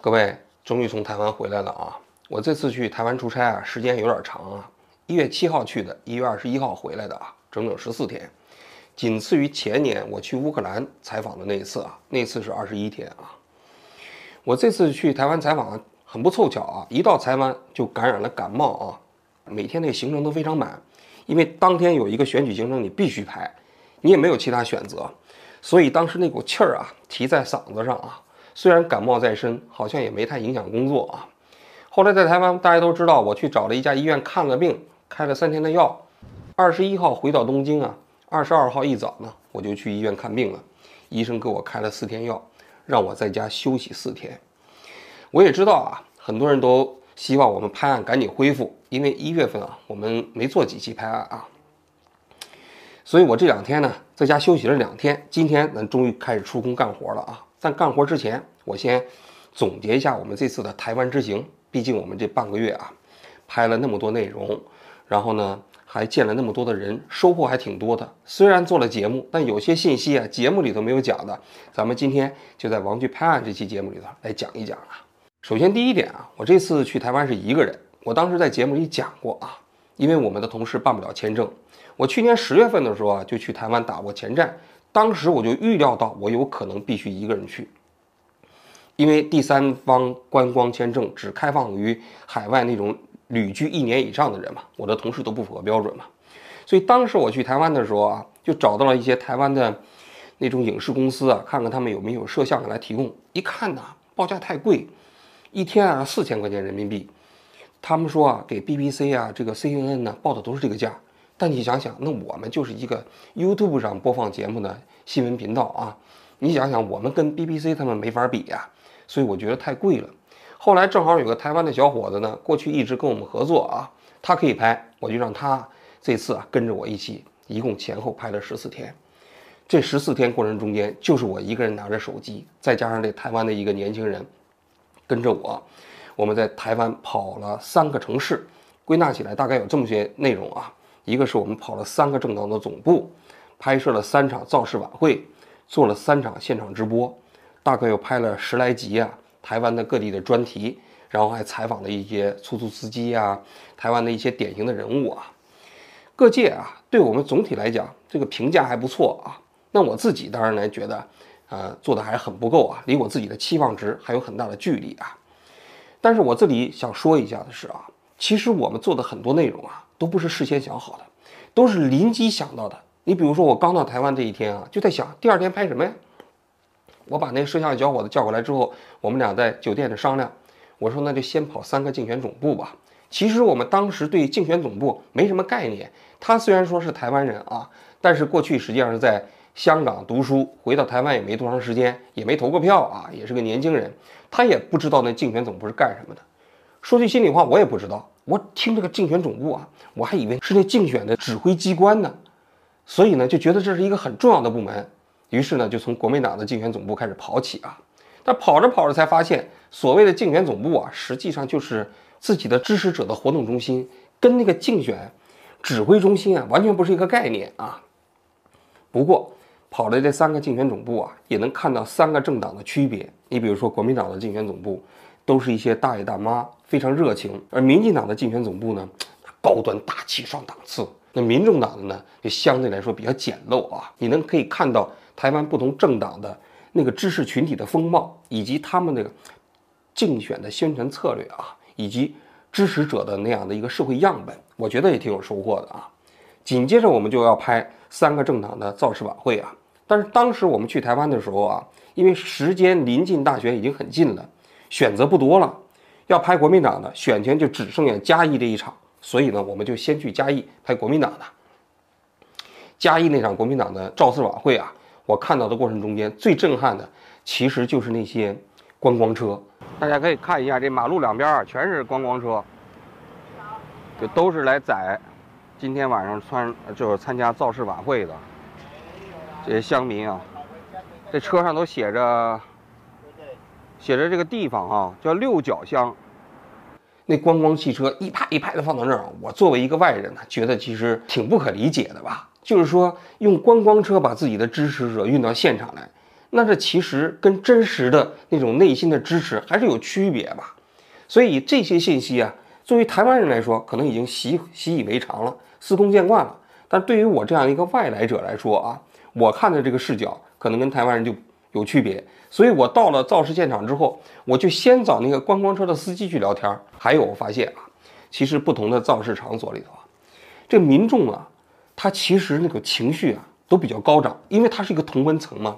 各位，终于从台湾回来了啊！我这次去台湾出差啊，时间有点长啊。一月七号去的，一月二十一号回来的啊，整整十四天，仅次于前年我去乌克兰采访的那一次啊，那次是二十一天啊。我这次去台湾采访很不凑巧啊，一到台湾就感染了感冒啊，每天那行程都非常满，因为当天有一个选举行程你必须排，你也没有其他选择，所以当时那股气儿啊提在嗓子上啊。虽然感冒在身，好像也没太影响工作啊。后来在台湾，大家都知道，我去找了一家医院看了病，开了三天的药。二十一号回到东京啊，二十二号一早呢，我就去医院看病了。医生给我开了四天药，让我在家休息四天。我也知道啊，很多人都希望我们拍案赶紧恢复，因为一月份啊，我们没做几期拍案啊。所以我这两天呢，在家休息了两天，今天咱终于开始出工干活了啊。在干活之前，我先总结一下我们这次的台湾之行。毕竟我们这半个月啊，拍了那么多内容，然后呢还见了那么多的人，收获还挺多的。虽然做了节目，但有些信息啊，节目里头没有讲的，咱们今天就在《王剧拍案》这期节目里头来讲一讲啊。首先第一点啊，我这次去台湾是一个人。我当时在节目里讲过啊，因为我们的同事办不了签证，我去年十月份的时候啊，就去台湾打过前站。当时我就预料到，我有可能必须一个人去，因为第三方观光签证只开放于海外那种旅居一年以上的人嘛，我的同事都不符合标准嘛，所以当时我去台湾的时候啊，就找到了一些台湾的那种影视公司啊，看看他们有没有摄像来提供。一看呢，报价太贵，一天啊四千块钱人民币，他们说啊，给 BBC 啊这个 CNN 呢报的都是这个价。但你想想，那我们就是一个 YouTube 上播放节目的新闻频道啊，你想想，我们跟 BBC 他们没法比呀，所以我觉得太贵了。后来正好有个台湾的小伙子呢，过去一直跟我们合作啊，他可以拍，我就让他这次啊跟着我一起，一共前后拍了十四天。这十四天过程中间，就是我一个人拿着手机，再加上这台湾的一个年轻人跟着我，我们在台湾跑了三个城市，归纳起来大概有这么些内容啊。一个是我们跑了三个政党的总部，拍摄了三场造势晚会，做了三场现场直播，大概又拍了十来集啊，台湾的各地的专题，然后还采访了一些出租司机啊，台湾的一些典型的人物啊，各界啊，对我们总体来讲这个评价还不错啊。那我自己当然来觉得，呃，做的还很不够啊，离我自己的期望值还有很大的距离啊。但是我这里想说一下的是啊，其实我们做的很多内容啊。都不是事先想好的，都是临机想到的。你比如说，我刚到台湾这一天啊，就在想第二天拍什么呀？我把那摄像小伙子叫过来之后，我们俩在酒店里商量。我说那就先跑三个竞选总部吧。其实我们当时对竞选总部没什么概念。他虽然说是台湾人啊，但是过去实际上是在香港读书，回到台湾也没多长时间，也没投过票啊，也是个年轻人。他也不知道那竞选总部是干什么的。说句心里话，我也不知道。我听这个竞选总部啊，我还以为是那竞选的指挥机关呢，所以呢就觉得这是一个很重要的部门，于是呢就从国民党的竞选总部开始跑起啊。但跑着跑着才发现，所谓的竞选总部啊，实际上就是自己的支持者的活动中心，跟那个竞选指挥中心啊完全不是一个概念啊。不过跑了这三个竞选总部啊，也能看到三个政党的区别。你比如说国民党的竞选总部。都是一些大爷大妈，非常热情；而民进党的竞选总部呢，高端大气上档次。那民众党的呢，就相对来说比较简陋啊。你能可以看到台湾不同政党的那个知识群体的风貌，以及他们那个竞选的宣传策略啊，以及支持者的那样的一个社会样本，我觉得也挺有收获的啊。紧接着我们就要拍三个政党的造势晚会啊。但是当时我们去台湾的时候啊，因为时间临近大选已经很近了。选择不多了，要拍国民党的选前就只剩下嘉义这一场，所以呢，我们就先去嘉义拍国民党的。嘉义那场国民党的造势晚会啊，我看到的过程中间最震撼的，其实就是那些观光车。大家可以看一下，这马路两边啊，全是观光车，就都是来载今天晚上参就是参加造势晚会的这些乡民啊。这车上都写着。写着这个地方啊，叫六角乡。那观光汽车一排一排的放到那儿，我作为一个外人呢，觉得其实挺不可理解的吧。就是说，用观光车把自己的支持者运到现场来，那这其实跟真实的那种内心的支持还是有区别吧。所以这些信息啊，作为台湾人来说，可能已经习习以为常了，司空见惯了。但对于我这样一个外来者来说啊，我看的这个视角可能跟台湾人就有区别。所以我到了造势现场之后，我就先找那个观光车的司机去聊天。还有我发现啊，其实不同的造势场所里头啊，这民众啊，他其实那个情绪啊都比较高涨，因为他是一个同温层嘛，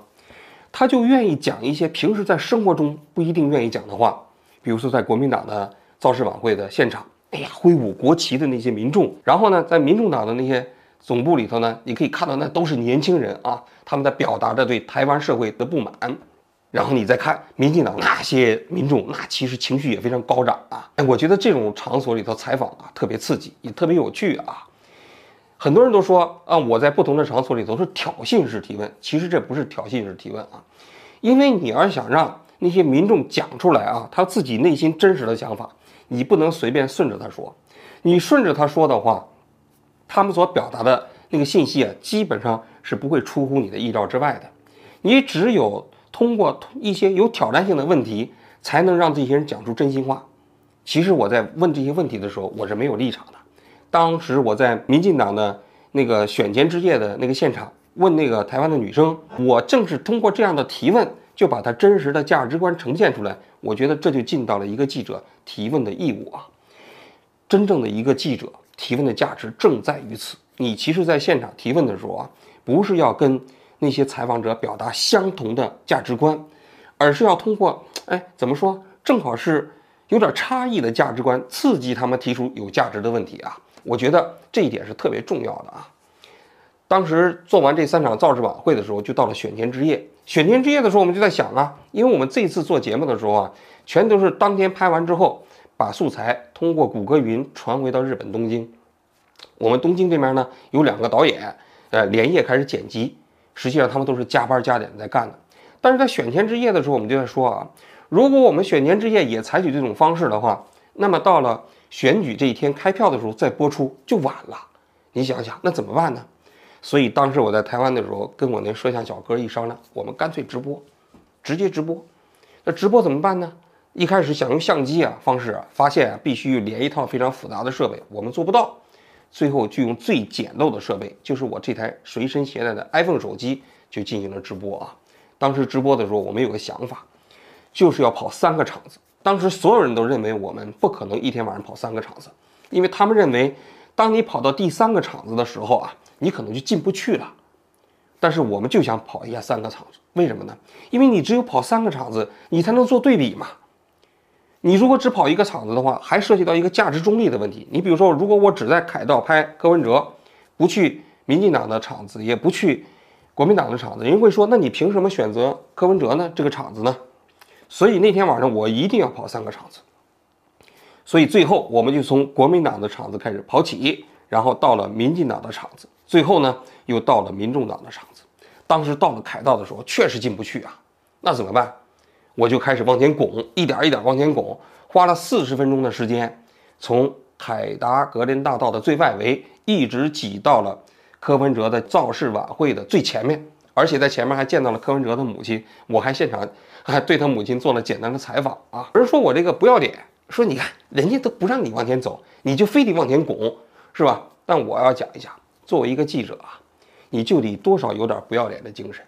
他就愿意讲一些平时在生活中不一定愿意讲的话。比如说，在国民党的造势晚会的现场，哎呀，挥舞国旗的那些民众，然后呢，在民众党的那些总部里头呢，你可以看到那都是年轻人啊，他们在表达着对台湾社会的不满。然后你再看民进党那些民众，那其实情绪也非常高涨啊。哎，我觉得这种场所里头采访啊，特别刺激，也特别有趣啊。很多人都说啊，我在不同的场所里头是挑衅式提问，其实这不是挑衅式提问啊，因为你要想让。那些民众讲出来啊，他自己内心真实的想法，你不能随便顺着他说。你顺着他说的话，他们所表达的那个信息啊，基本上是不会出乎你的意料之外的。你只有通过一些有挑战性的问题，才能让这些人讲出真心话。其实我在问这些问题的时候，我是没有立场的。当时我在民进党的那个选前之夜的那个现场问那个台湾的女生，我正是通过这样的提问。就把她真实的价值观呈现出来，我觉得这就尽到了一个记者提问的义务啊。真正的一个记者提问的价值正在于此。你其实，在现场提问的时候啊，不是要跟那些采访者表达相同的价值观，而是要通过，哎，怎么说，正好是有点差异的价值观，刺激他们提出有价值的问题啊。我觉得这一点是特别重要的啊。当时做完这三场造势晚会的时候，就到了选前之夜。选前之夜的时候，我们就在想啊，因为我们这次做节目的时候啊，全都是当天拍完之后，把素材通过谷歌云传回到日本东京。我们东京这边呢，有两个导演，呃，连夜开始剪辑。实际上他们都是加班加点在干的。但是在选前之夜的时候，我们就在说啊，如果我们选前之夜也采取这种方式的话，那么到了选举这一天开票的时候再播出就晚了。你想想，那怎么办呢？所以当时我在台湾的时候，跟我那摄像小哥一商量，我们干脆直播，直接直播。那直播怎么办呢？一开始想用相机啊方式啊，发现啊必须连一套非常复杂的设备，我们做不到。最后就用最简陋的设备，就是我这台随身携带的 iPhone 手机，就进行了直播啊。当时直播的时候，我们有个想法，就是要跑三个场子。当时所有人都认为我们不可能一天晚上跑三个场子，因为他们认为，当你跑到第三个场子的时候啊。你可能就进不去了，但是我们就想跑一下三个场子，为什么呢？因为你只有跑三个场子，你才能做对比嘛。你如果只跑一个场子的话，还涉及到一个价值中立的问题。你比如说，如果我只在凯道拍柯文哲，不去民进党的场子，也不去国民党的场子，人会说，那你凭什么选择柯文哲呢？这个场子呢？所以那天晚上我一定要跑三个场子。所以最后我们就从国民党的场子开始跑起，然后到了民进党的场子。最后呢，又到了民众党的场子。当时到了凯道的时候，确实进不去啊。那怎么办？我就开始往前拱，一点一点往前拱，花了四十分钟的时间，从凯达格林大道的最外围，一直挤到了柯文哲的造势晚会的最前面。而且在前面还见到了柯文哲的母亲，我还现场还对他母亲做了简单的采访啊。有人说我这个不要脸，说你看人家都不让你往前走，你就非得往前拱，是吧？但我要讲一下。作为一个记者啊，你就得多少有点不要脸的精神。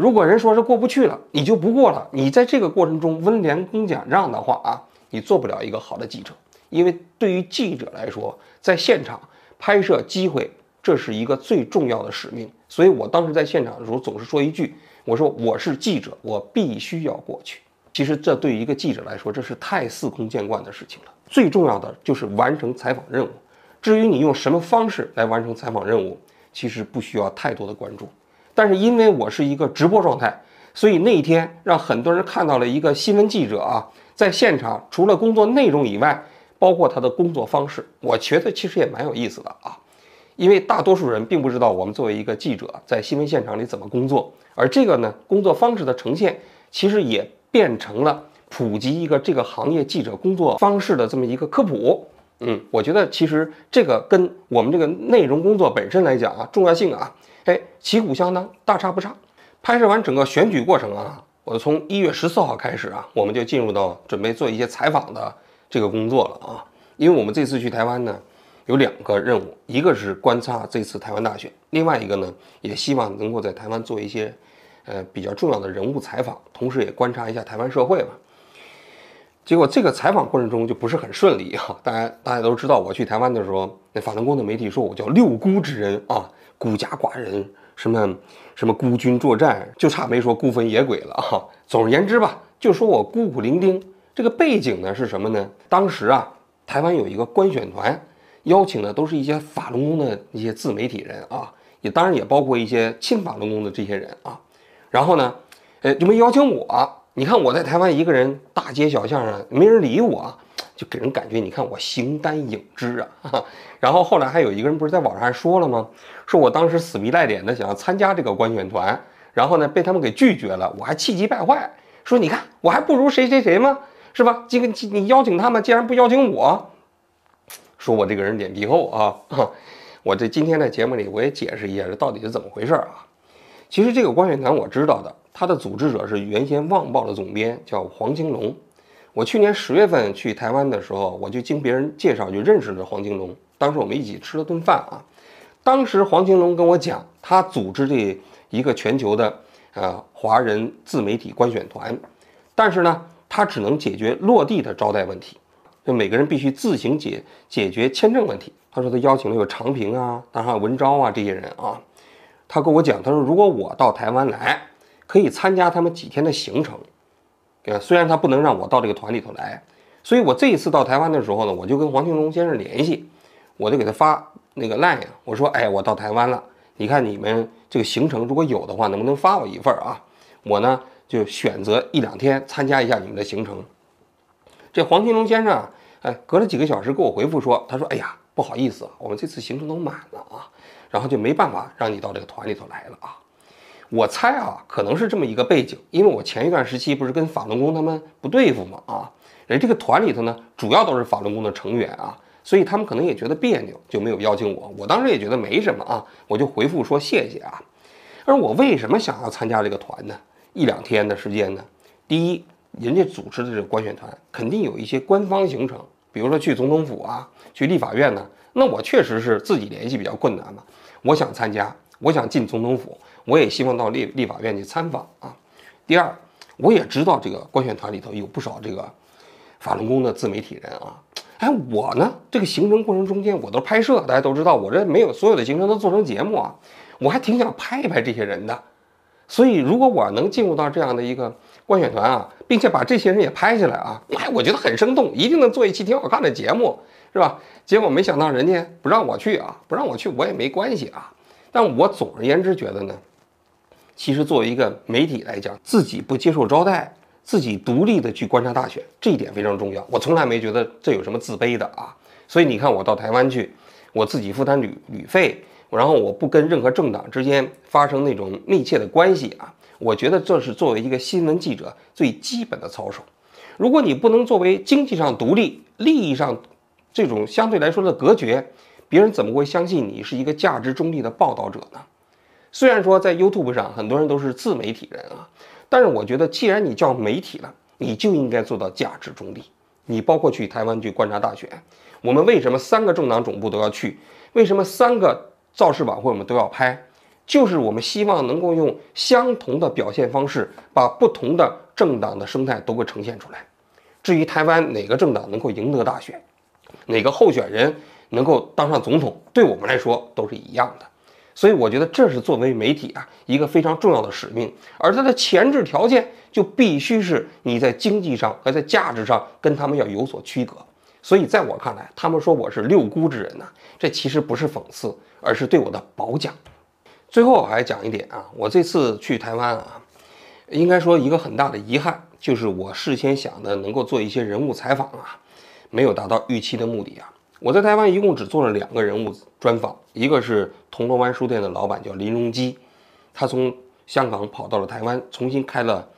如果人说是过不去了，你就不过了。你在这个过程中温良恭俭让的话啊，你做不了一个好的记者。因为对于记者来说，在现场拍摄机会，这是一个最重要的使命。所以我当时在现场的时候，总是说一句：“我说我是记者，我必须要过去。”其实这对于一个记者来说，这是太司空见惯的事情了。最重要的就是完成采访任务。至于你用什么方式来完成采访任务，其实不需要太多的关注。但是因为我是一个直播状态，所以那一天让很多人看到了一个新闻记者啊，在现场除了工作内容以外，包括他的工作方式，我觉得其实也蛮有意思的啊。因为大多数人并不知道我们作为一个记者在新闻现场里怎么工作，而这个呢，工作方式的呈现，其实也变成了普及一个这个行业记者工作方式的这么一个科普。嗯，我觉得其实这个跟我们这个内容工作本身来讲啊，重要性啊，哎，旗鼓相当，大差不差。拍摄完整个选举过程啊，我从一月十四号开始啊，我们就进入到准备做一些采访的这个工作了啊。因为我们这次去台湾呢，有两个任务，一个是观察这次台湾大选，另外一个呢，也希望能够在台湾做一些呃比较重要的人物采访，同时也观察一下台湾社会吧。结果这个采访过程中就不是很顺利啊！大家大家都知道，我去台湾的时候，那法轮功的媒体说我叫六姑之人啊，孤家寡人，什么什么孤军作战，就差没说孤坟野鬼了啊！总而言之吧，就说我孤苦伶仃。这个背景呢是什么呢？当时啊，台湾有一个观选团，邀请的都是一些法轮功的一些自媒体人啊，也当然也包括一些亲法轮功的这些人啊。然后呢，呃，就没邀请我。你看我在台湾一个人，大街小巷上没人理我，就给人感觉，你看我形单影只啊。然后后来还有一个人不是在网上还说了吗？说我当时死皮赖脸的想要参加这个观选团，然后呢被他们给拒绝了，我还气急败坏，说你看我还不如谁谁谁吗？是吧？这个你邀请他们，竟然不邀请我，说我这个人脸皮厚啊。我这今天在节目里我也解释一下，这到底是怎么回事啊？其实这个观选团我知道的。他的组织者是原先《旺报》的总编，叫黄金龙。我去年十月份去台湾的时候，我就经别人介绍就认识了黄金龙。当时我们一起吃了顿饭啊。当时黄金龙跟我讲，他组织这一个全球的呃华人自媒体观选团，但是呢，他只能解决落地的招待问题，就每个人必须自行解解决签证问题。他说他邀请了有长平啊，当然文昭啊这些人啊。他跟我讲，他说如果我到台湾来。可以参加他们几天的行程，呃，虽然他不能让我到这个团里头来，所以我这一次到台湾的时候呢，我就跟黄庆龙先生联系，我就给他发那个 line 我说，哎，我到台湾了，你看你们这个行程如果有的话，能不能发我一份啊？我呢就选择一两天参加一下你们的行程。这黄庆龙先生，哎，隔了几个小时给我回复说，他说，哎呀，不好意思，我们这次行程都满了啊，然后就没办法让你到这个团里头来了啊。我猜啊，可能是这么一个背景，因为我前一段时期不是跟法轮功他们不对付嘛啊，人这个团里头呢，主要都是法轮功的成员啊，所以他们可能也觉得别扭，就没有邀请我。我当时也觉得没什么啊，我就回复说谢谢啊。而我为什么想要参加这个团呢？一两天的时间呢？第一，人家组织的这个观选团肯定有一些官方行程，比如说去总统府啊，去立法院呢，那我确实是自己联系比较困难嘛，我想参加，我想进总统府。我也希望到立立法院去参访啊。第二，我也知道这个观选团里头有不少这个法轮功的自媒体人啊。哎，我呢，这个行程过程中间我都拍摄，大家都知道，我这没有所有的行程都做成节目啊。我还挺想拍一拍这些人的。所以，如果我能进入到这样的一个观选团啊，并且把这些人也拍下来啊，哎，我觉得很生动，一定能做一期挺好看的节目，是吧？结果没想到人家不让我去啊，不让我去我也没关系啊。但我总而言之觉得呢。其实，作为一个媒体来讲，自己不接受招待，自己独立的去观察大选，这一点非常重要。我从来没觉得这有什么自卑的啊。所以你看，我到台湾去，我自己负担旅旅费，然后我不跟任何政党之间发生那种密切的关系啊。我觉得这是作为一个新闻记者最基本的操守。如果你不能作为经济上独立、利益上这种相对来说的隔绝，别人怎么会相信你是一个价值中立的报道者呢？虽然说在 YouTube 上很多人都是自媒体人啊，但是我觉得既然你叫媒体了，你就应该做到价值中立。你包括去台湾去观察大选，我们为什么三个政党总部都要去？为什么三个造势晚会我们都要拍？就是我们希望能够用相同的表现方式，把不同的政党的生态都给呈现出来。至于台湾哪个政党能够赢得大选，哪个候选人能够当上总统，对我们来说都是一样的。所以我觉得这是作为媒体啊一个非常重要的使命，而它的前置条件就必须是你在经济上和在价值上跟他们要有所区隔。所以在我看来，他们说我是六姑之人呢，这其实不是讽刺，而是对我的褒奖。最后我还讲一点啊，我这次去台湾啊，应该说一个很大的遗憾，就是我事先想的能够做一些人物采访啊，没有达到预期的目的啊。我在台湾一共只做了两个人物专访，一个是铜锣湾书店的老板叫林荣基，他从香港跑到了台湾，重新开了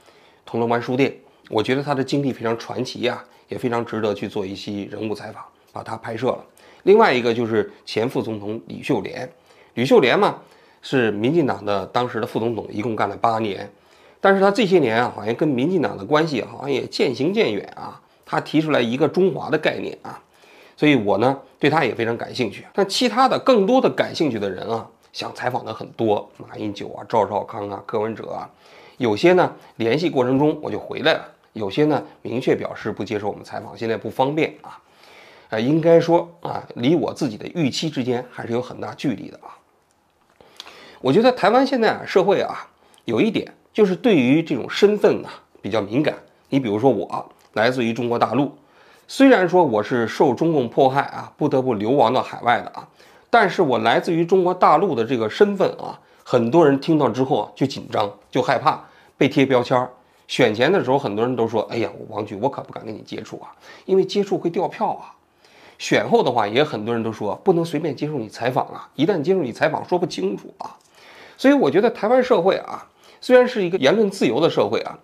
铜锣湾书店。我觉得他的经历非常传奇呀，也非常值得去做一期人物采访，把他拍摄了。另外一个就是前副总统李秀莲，李秀莲嘛，是民进党的当时的副总统，一共干了八年。但是他这些年啊，好像跟民进党的关系好像也渐行渐远啊。他提出来一个中华的概念啊，所以我呢对他也非常感兴趣。但其他的更多的感兴趣的人啊，想采访的很多，马英九啊、赵少康啊、柯文哲啊，有些呢联系过程中我就回来了，有些呢明确表示不接受我们采访，现在不方便啊。呃，应该说啊，离我自己的预期之间还是有很大距离的啊。我觉得台湾现在啊，社会啊，有一点就是对于这种身份呢比较敏感。你比如说我来自于中国大陆，虽然说我是受中共迫害啊，不得不流亡到海外的啊，但是我来自于中国大陆的这个身份啊，很多人听到之后啊就紧张，就害怕被贴标签儿。选前的时候，很多人都说：“哎呀，王局，我可不敢跟你接触啊，因为接触会掉票啊。”选后的话，也很多人都说不能随便接受你采访啊，一旦接受你采访，说不清楚啊。所以我觉得台湾社会啊，虽然是一个言论自由的社会啊，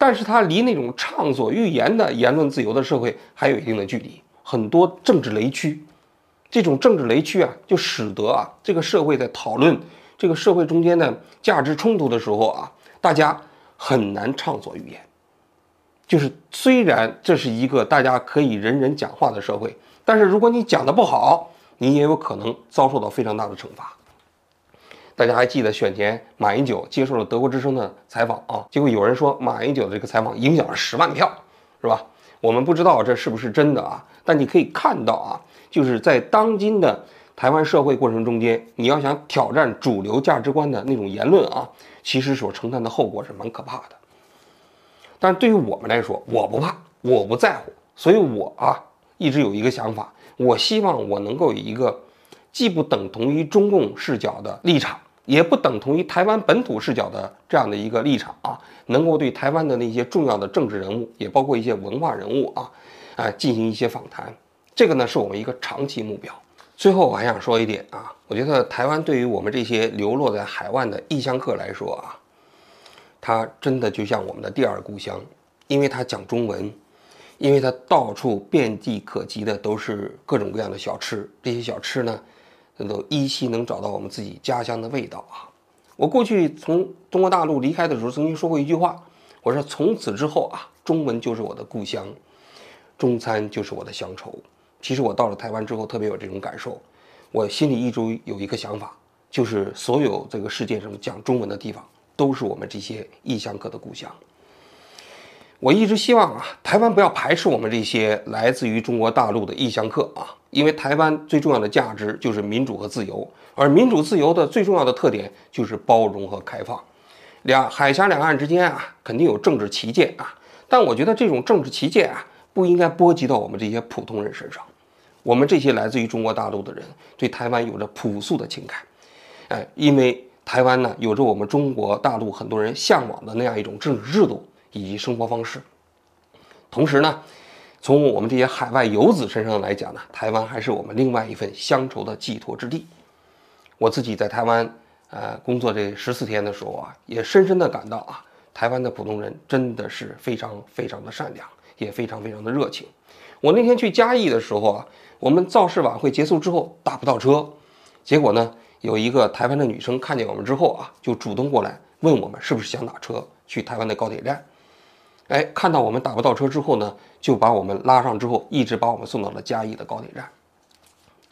但是它离那种畅所欲言的言论自由的社会还有一定的距离，很多政治雷区。这种政治雷区啊，就使得啊，这个社会在讨论这个社会中间的价值冲突的时候啊，大家很难畅所欲言。就是虽然这是一个大家可以人人讲话的社会。但是如果你讲的不好，你也有可能遭受到非常大的惩罚。大家还记得选前马英九接受了德国之声的采访啊？结果有人说马英九的这个采访影响了十万票，是吧？我们不知道这是不是真的啊？但你可以看到啊，就是在当今的台湾社会过程中间，你要想挑战主流价值观的那种言论啊，其实所承担的后果是蛮可怕的。但是对于我们来说，我不怕，我不在乎，所以我啊。一直有一个想法，我希望我能够有一个既不等同于中共视角的立场，也不等同于台湾本土视角的这样的一个立场啊，能够对台湾的那些重要的政治人物，也包括一些文化人物啊，啊进行一些访谈。这个呢是我们一个长期目标。最后我还想说一点啊，我觉得台湾对于我们这些流落在海外的异乡客来说啊，它真的就像我们的第二故乡，因为它讲中文。因为它到处遍地可及的都是各种各样的小吃，这些小吃呢，都依稀能找到我们自己家乡的味道啊。我过去从中国大陆离开的时候，曾经说过一句话，我说从此之后啊，中文就是我的故乡，中餐就是我的乡愁。其实我到了台湾之后，特别有这种感受，我心里一直有一个想法，就是所有这个世界上讲中文的地方，都是我们这些异乡客的故乡。我一直希望啊，台湾不要排斥我们这些来自于中国大陆的异乡客啊，因为台湾最重要的价值就是民主和自由，而民主自由的最重要的特点就是包容和开放。两海峡两岸之间啊，肯定有政治旗舰啊，但我觉得这种政治旗舰啊，不应该波及到我们这些普通人身上。我们这些来自于中国大陆的人，对台湾有着朴素的情感，哎，因为台湾呢，有着我们中国大陆很多人向往的那样一种政治制度。以及生活方式。同时呢，从我们这些海外游子身上来讲呢，台湾还是我们另外一份乡愁的寄托之地。我自己在台湾呃工作这十四天的时候啊，也深深的感到啊，台湾的普通人真的是非常非常的善良，也非常非常的热情。我那天去嘉义的时候啊，我们造势晚会结束之后打不到车，结果呢，有一个台湾的女生看见我们之后啊，就主动过来问我们是不是想打车去台湾的高铁站。哎，看到我们打不到车之后呢，就把我们拉上之后，一直把我们送到了嘉义的高铁站。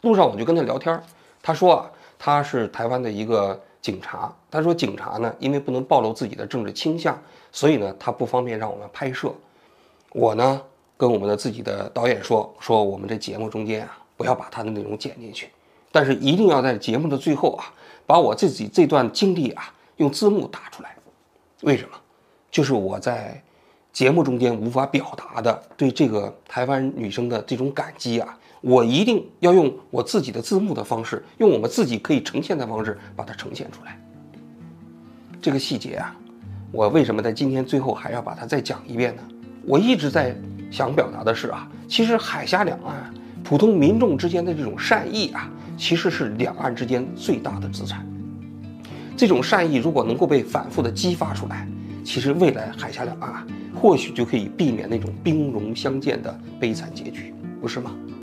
路上我就跟他聊天，他说啊，他是台湾的一个警察。他说警察呢，因为不能暴露自己的政治倾向，所以呢，他不方便让我们拍摄。我呢，跟我们的自己的导演说，说我们这节目中间啊，不要把他的内容剪进去，但是一定要在节目的最后啊，把我自己这段经历啊，用字幕打出来。为什么？就是我在。节目中间无法表达的对这个台湾女生的这种感激啊，我一定要用我自己的字幕的方式，用我们自己可以呈现的方式把它呈现出来。这个细节啊，我为什么在今天最后还要把它再讲一遍呢？我一直在想表达的是啊，其实海峡两岸普通民众之间的这种善意啊，其实是两岸之间最大的资产。这种善意如果能够被反复的激发出来，其实未来海峡两岸。或许就可以避免那种兵戎相见的悲惨结局，不是吗？